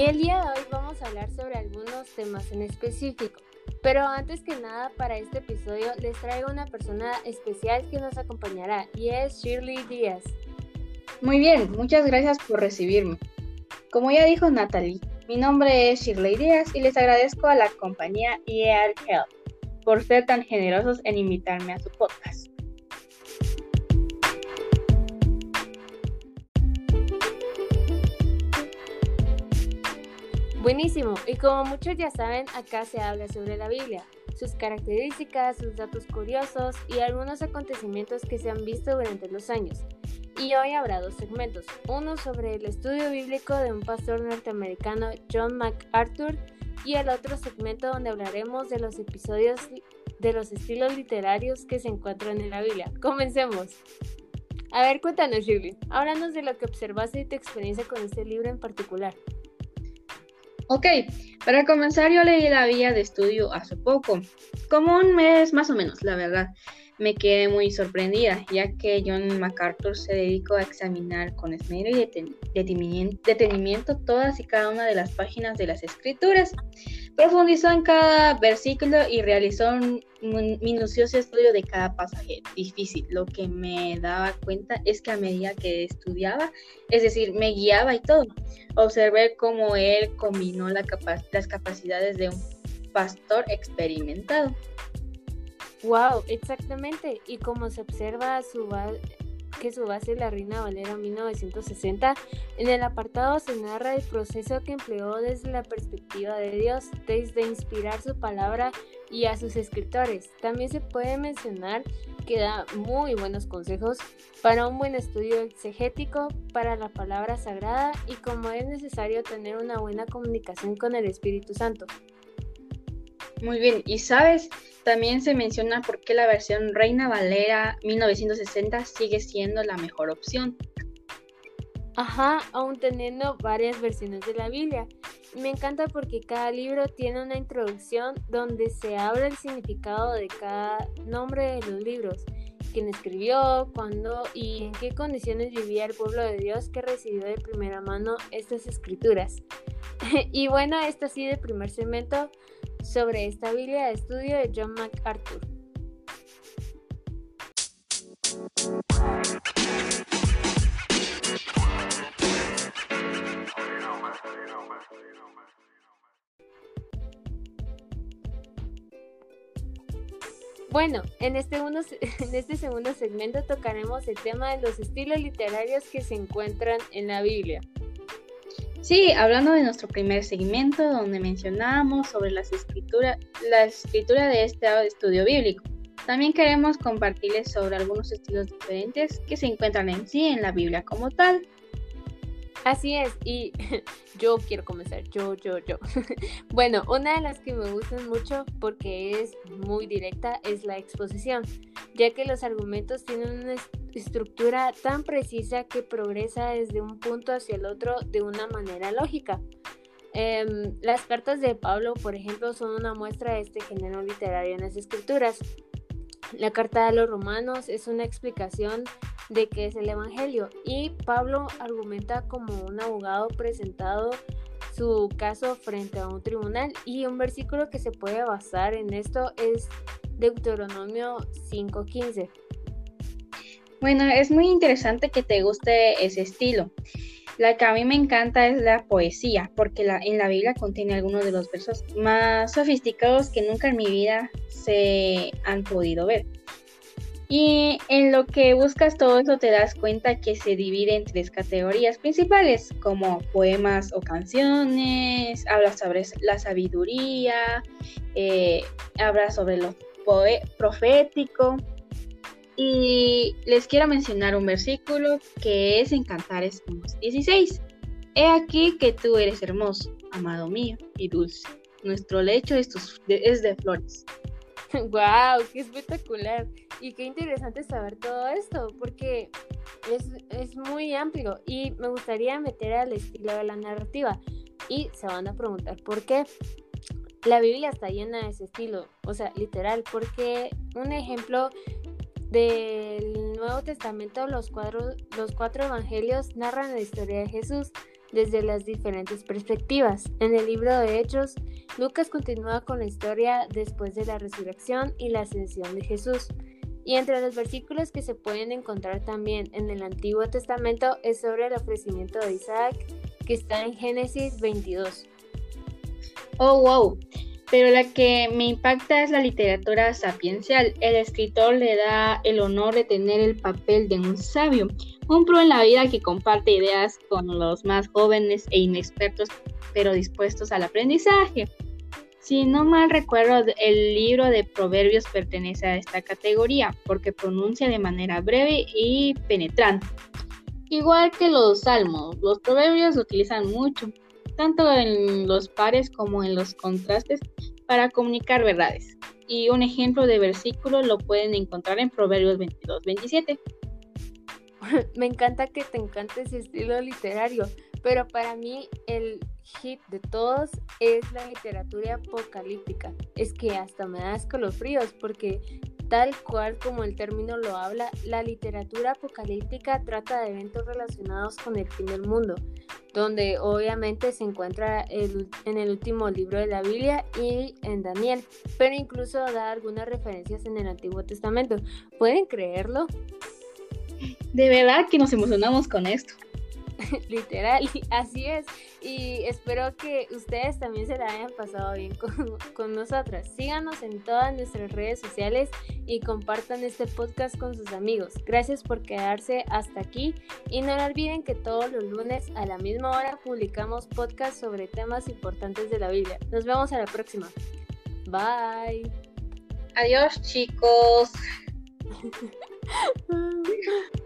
y el día de hoy vamos a hablar sobre algunos temas en específico. Pero antes que nada, para este episodio les traigo una persona especial que nos acompañará y es Shirley Díaz. Muy bien, muchas gracias por recibirme. Como ya dijo Natalie, mi nombre es Shirley Díaz y les agradezco a la compañía EAR Health por ser tan generosos en invitarme a su podcast. Buenísimo, y como muchos ya saben, acá se habla sobre la Biblia, sus características, sus datos curiosos y algunos acontecimientos que se han visto durante los años. Y hoy habrá dos segmentos, uno sobre el estudio bíblico de un pastor norteamericano John MacArthur y el otro segmento donde hablaremos de los episodios de los estilos literarios que se encuentran en la Biblia. Comencemos. A ver, cuéntanos, Shirley. Háblanos de lo que observaste y tu experiencia con este libro en particular. Ok, para comenzar yo leí la vía de estudio hace poco, como un mes más o menos, la verdad me quedé muy sorprendida, ya que John MacArthur se dedicó a examinar con esmero y detenimiento todas y cada una de las páginas de las escrituras. Profundizó en cada versículo y realizó un minucioso estudio de cada pasaje difícil. Lo que me daba cuenta es que a medida que estudiaba, es decir, me guiaba y todo, observé cómo él combinó las capacidades de un pastor experimentado. Wow, exactamente. Y como se observa su que su base la Reina Valera 1960, en el apartado se narra el proceso que empleó desde la perspectiva de Dios, desde inspirar su palabra y a sus escritores. También se puede mencionar que da muy buenos consejos para un buen estudio exegético, para la palabra sagrada y como es necesario tener una buena comunicación con el Espíritu Santo. Muy bien, y sabes, también se menciona por qué la versión Reina Valera 1960 sigue siendo la mejor opción. Ajá, aún teniendo varias versiones de la Biblia. Me encanta porque cada libro tiene una introducción donde se habla el significado de cada nombre de los libros, quién escribió, cuándo y en qué condiciones vivía el pueblo de Dios que recibió de primera mano estas escrituras. y bueno, esto así de primer segmento sobre esta Biblia de estudio de John MacArthur. Bueno, en este, en este segundo segmento tocaremos el tema de los estilos literarios que se encuentran en la Biblia. Sí, hablando de nuestro primer segmento donde mencionábamos sobre las escritura, la escritura de este estudio bíblico. También queremos compartirles sobre algunos estilos diferentes que se encuentran en sí en la Biblia como tal. Así es, y yo quiero comenzar, yo, yo, yo. bueno, una de las que me gustan mucho porque es muy directa es la exposición, ya que los argumentos tienen estructura tan precisa que progresa desde un punto hacia el otro de una manera lógica. Em, las cartas de Pablo, por ejemplo, son una muestra de este género literario en las escrituras. La carta de los romanos es una explicación de qué es el Evangelio y Pablo argumenta como un abogado presentado su caso frente a un tribunal y un versículo que se puede basar en esto es Deuteronomio 5.15. Bueno, es muy interesante que te guste ese estilo. La que a mí me encanta es la poesía, porque la, en la Biblia contiene algunos de los versos más sofisticados que nunca en mi vida se han podido ver. Y en lo que buscas todo eso te das cuenta que se divide en tres categorías principales, como poemas o canciones, habla sobre la sabiduría, eh, habla sobre lo profético. Y les quiero mencionar un versículo que es en Cantares 16. He aquí que tú eres hermoso, amado mío, y dulce. Nuestro lecho es, es de flores. ¡Wow! ¡Qué espectacular! Y qué interesante saber todo esto, porque es, muy amplio y me gustaría meter al estilo de la narrativa. Y se van a preguntar por qué. La Biblia está llena de ese estilo, o sea, literal, porque un ejemplo del Nuevo Testamento, los, cuatro evangelios narran la historia de Jesús, desde las diferentes perspectivas. En el libro de Hechos, Lucas continúa con la historia después de la resurrección y la ascensión de Jesús. Y entre los versículos que se pueden encontrar también en el Antiguo Testamento es sobre el ofrecimiento de Isaac, que está en Génesis 22. Oh, wow. Pero la que me impacta es la literatura sapiencial. El escritor le da el honor de tener el papel de un sabio, un pro en la vida que comparte ideas con los más jóvenes e inexpertos, pero dispuestos al aprendizaje. Si no mal recuerdo, el libro de Proverbios pertenece a esta categoría porque pronuncia de manera breve y penetrante. Igual que los salmos, los proverbios lo utilizan mucho, tanto en los pares como en los contrastes, para comunicar verdades. Y un ejemplo de versículo lo pueden encontrar en Proverbios 22, 27. Me encanta que te encante ese estilo literario, pero para mí el hit de todos es la literatura apocalíptica. Es que hasta me da escalofríos porque tal cual como el término lo habla, la literatura apocalíptica trata de eventos relacionados con el fin del mundo, donde obviamente se encuentra en el último libro de la Biblia y en Daniel, pero incluso da algunas referencias en el Antiguo Testamento. ¿Pueden creerlo? De verdad que nos emocionamos con esto. Literal, así es. Y espero que ustedes también se la hayan pasado bien con, con, nosotras. Síganos en todas nuestras redes sociales y compartan este podcast con sus amigos. Gracias por quedarse hasta aquí y no olviden que todos los lunes a la misma hora publicamos podcasts sobre temas importantes de la Biblia. Nos vemos a la próxima. Bye. Adiós chicos.